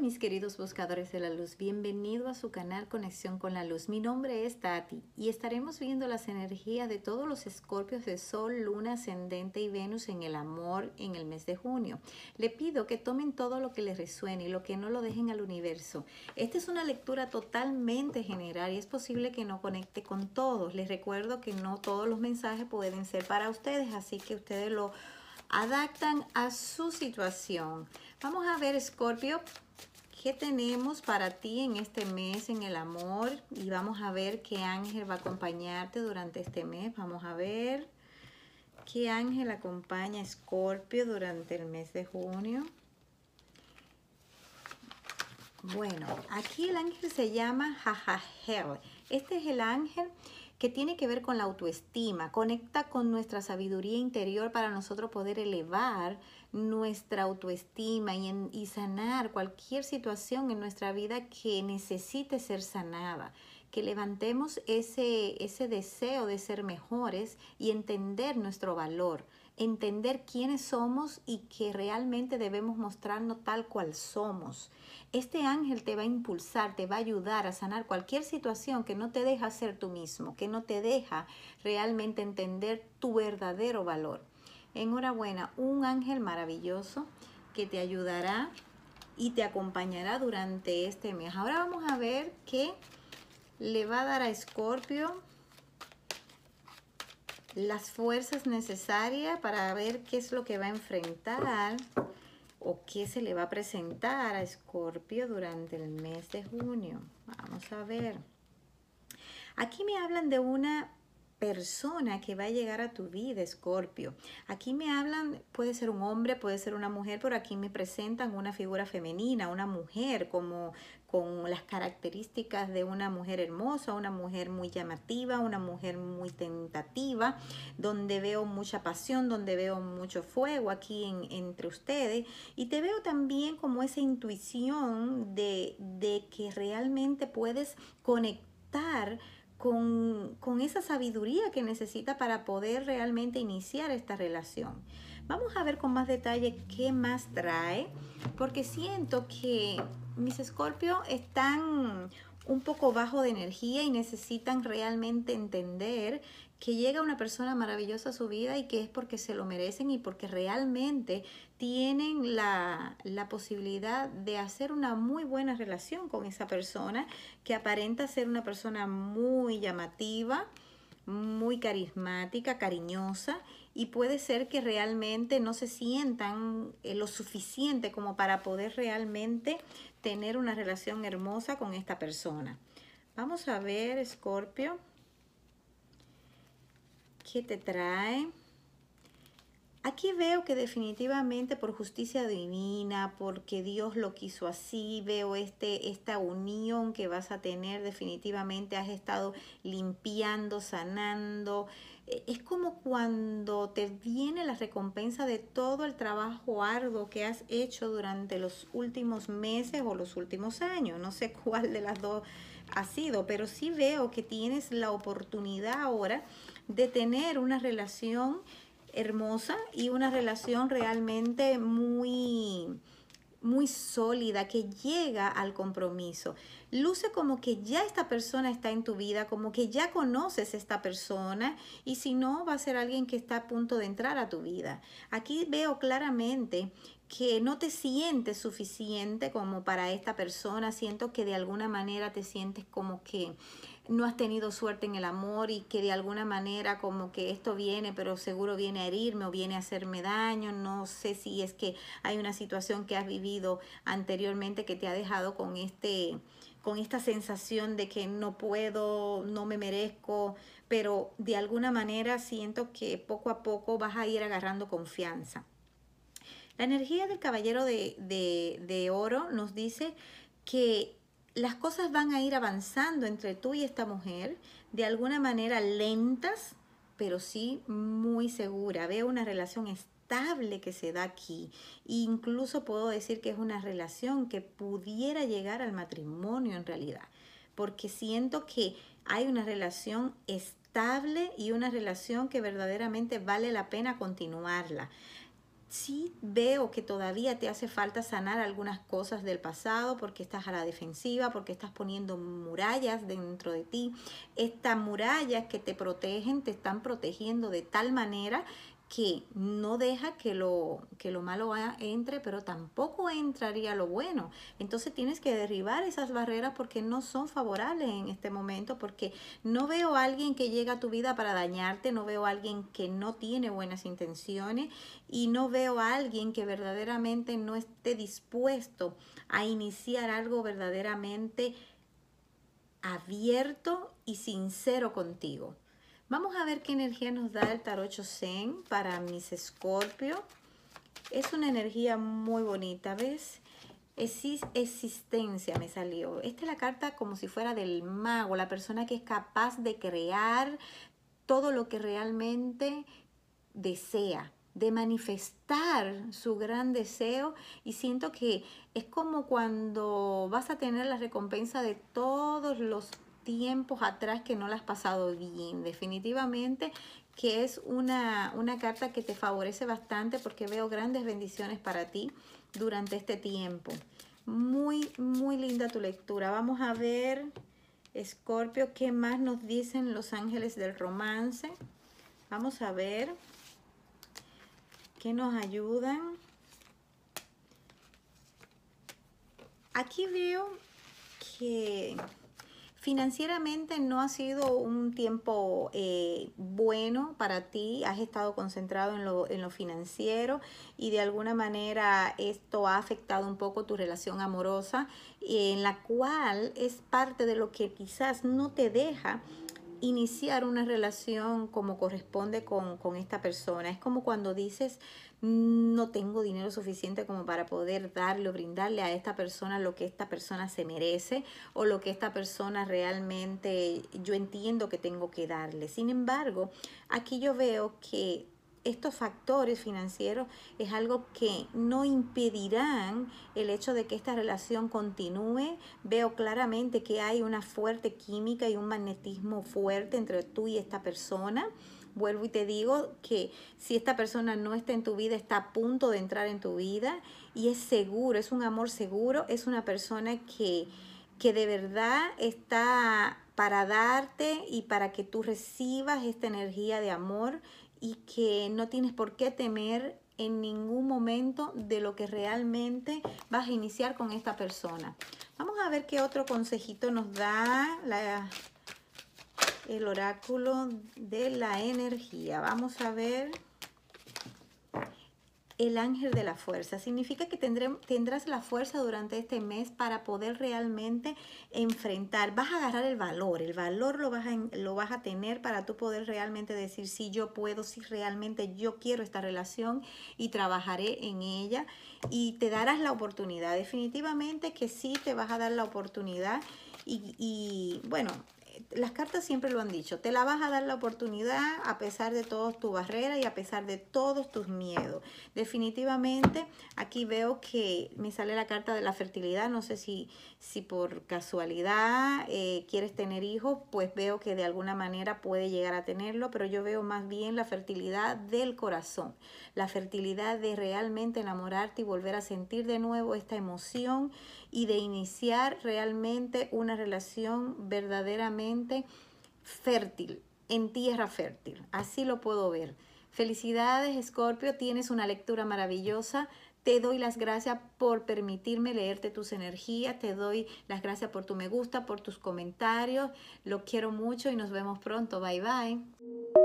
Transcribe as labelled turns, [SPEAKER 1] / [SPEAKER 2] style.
[SPEAKER 1] mis queridos buscadores de la luz, bienvenido a su canal Conexión con la Luz. Mi nombre es Tati y estaremos viendo las energías de todos los escorpios de Sol, Luna, Ascendente y Venus en el amor en el mes de junio. Le pido que tomen todo lo que les resuene y lo que no lo dejen al universo. Esta es una lectura totalmente general y es posible que no conecte con todos. Les recuerdo que no todos los mensajes pueden ser para ustedes, así que ustedes lo adaptan a su situación. Vamos a ver, Scorpio, qué tenemos para ti en este mes en el amor y vamos a ver qué ángel va a acompañarte durante este mes. Vamos a ver qué ángel acompaña a Scorpio durante el mes de junio. Bueno, aquí el ángel se llama Jajajel. Este es el ángel que tiene que ver con la autoestima, conecta con nuestra sabiduría interior para nosotros poder elevar nuestra autoestima y, sanar cualquier situación en nuestra vida que necesite ser sanada, que levantemos ese, ese deseo de ser mejores y entender nuestro valor, entender quiénes somos y que realmente debemos mostrarnos tal cual somos este ángel te va a impulsar, te va a ayudar a sanar cualquier situación que no te deja ser tú mismo, que no te deja realmente entender tu verdadero valor. Enhorabuena, un ángel maravilloso que te ayudará y te acompañará durante este mes. Ahora vamos a ver qué le va a dar a Escorpio las fuerzas necesarias para ver qué es lo que va a enfrentar o qué se le va a presentar a Escorpio durante el mes de junio. Vamos a ver. Aquí me hablan de una persona que va a llegar a tu vida, Escorpio. Aquí me hablan, puede ser un hombre, puede ser una mujer, pero aquí me presentan una figura femenina, una mujer como con las características de una mujer hermosa, una mujer muy llamativa, una mujer muy tentativa, donde veo mucha pasión, donde veo mucho fuego aquí entre ustedes. Y te veo también como esa intuición de, de que realmente puedes conectar con, con, esa sabiduría que necesita para poder realmente iniciar esta relación. Vamos a ver con más detalle qué más trae, porque siento que mis escorpios están un poco bajo de energía y necesitan realmente entender que llega una persona maravillosa a su vida y que es porque se lo merecen y porque realmente tienen la, la, posibilidad de hacer una muy buena relación con esa persona que aparenta ser una persona muy llamativa, muy carismática, cariñosa y puede ser que realmente no se sientan eh, lo suficiente como para poder realmente tener una relación hermosa con esta persona. Vamos a ver, Scorpio, ¿qué te trae? Aquí veo que definitivamente por justicia divina, porque Dios lo quiso así, veo este, esta unión que vas a tener, definitivamente has estado limpiando, sanando. E, es como cuando te viene la recompensa de todo el trabajo arduo que has hecho durante los últimos meses o los últimos años. No sé cuál de las dos ha sido, pero sí veo que tienes la oportunidad ahora de tener una relación hermosa y una relación realmente muy muy sólida, que llega al compromiso. Luce como que ya esta persona está en tu vida, como que ya conoces esta persona y si no, va a ser alguien que está a punto de entrar a tu vida. Aquí veo claramente que no te sientes suficiente como para esta persona, siento que de alguna manera te sientes como que no has tenido suerte en el amor y que de alguna manera como que esto viene, pero seguro viene a herirme o viene a hacerme daño. No sé si es que hay una situación que has vivido anteriormente que te ha dejado con este con esta sensación de que no puedo, no me merezco, pero de alguna manera siento que poco a poco vas a ir agarrando confianza. La energía del caballero de, de, de oro nos dice que las cosas van a ir avanzando entre tú y esta mujer de alguna manera lentas, pero sí muy segura. Veo una relación estable que se da aquí. incluso puedo decir que es una relación que pudiera llegar al matrimonio en realidad, porque siento que hay una relación estable y una relación que verdaderamente vale la pena continuarla. Sí veo que todavía te hace falta sanar algunas cosas del pasado porque estás a la defensiva, porque estás poniendo murallas dentro de ti. Estas murallas que te protegen, te están protegiendo de tal manera que no deja que lo, que lo malo entre, pero tampoco entraría lo bueno. Entonces tienes que derribar esas barreras porque no son favorables en este momento, porque no veo a alguien que llega a tu vida para dañarte, no veo a alguien que no tiene buenas intenciones y no veo a alguien que verdaderamente no esté dispuesto a iniciar algo verdaderamente abierto y sincero contigo. Vamos a ver qué energía nos da el tarot Zen para mis Escorpio. Es una energía muy bonita, ¿ves? existencia me salió. Esta es la carta como si fuera del mago, la persona que es capaz de crear todo lo que realmente desea, de manifestar su gran deseo y siento que es como cuando vas a tener la recompensa de todos los tiempos atrás que no la has pasado bien. Definitivamente que es una, una carta que te favorece bastante porque veo grandes bendiciones para ti durante este tiempo. Muy, muy linda tu lectura. Vamos a ver, Escorpio, qué más nos dicen los ángeles del romance. Vamos a ver qué nos ayudan. Aquí veo que Financieramente no ha sido un tiempo eh, bueno para ti, has estado concentrado en lo, en lo financiero y de alguna manera esto ha afectado un poco tu relación amorosa, en la cual es parte de lo que quizás no te deja iniciar una relación como corresponde con, con esta persona. Es como cuando dices, no tengo dinero suficiente como para poder darle o brindarle a esta persona lo que esta persona se merece o lo que esta persona realmente yo entiendo que tengo que darle. Sin embargo, aquí yo veo que estos factores financieros es algo que no impedirán el hecho de que esta relación continúe. Veo claramente que hay una fuerte química y un magnetismo fuerte entre tú y esta persona vuelvo y te digo que si esta persona no está en tu vida, está a punto de entrar en tu vida y es seguro, es un amor seguro, es una persona que, que de verdad está para darte y para que tú recibas esta energía de amor y que no tienes por qué temer en ningún momento de lo que realmente vas a iniciar con esta persona. Vamos a ver qué otro consejito nos da el oráculo de la energía. Vamos a ver el ángel de la fuerza. Significa que tendrás la fuerza durante este mes para poder realmente enfrentar. Vas a agarrar el valor, el valor lo vas a, lo vas a tener para tú poder realmente decir si yo puedo, si realmente yo quiero esta relación y trabajaré en ella y te darás la oportunidad. Definitivamente que sí te vas a dar la oportunidad y bueno, las cartas siempre lo han dicho, te la vas a dar la oportunidad a pesar de todas tus barreras y a pesar de todos tus miedos. Definitivamente aquí veo que me sale la carta de la fertilidad, no sé si, si por casualidad eh, quieres tener hijos, pues veo que de alguna manera puede llegar a tenerlo, pero yo veo más bien la fertilidad del corazón, la fertilidad de realmente enamorarte y volver a sentir de nuevo esta emoción y de iniciar realmente una relación verdaderamente fértil, en tierra fértil. Así lo puedo ver. Felicidades, Escorpio, tienes una lectura maravillosa. Te doy las gracias por permitirme leerte tus energías. Te doy las gracias por tu me gusta, por tus comentarios. Lo quiero mucho y nos vemos pronto. Bye bye.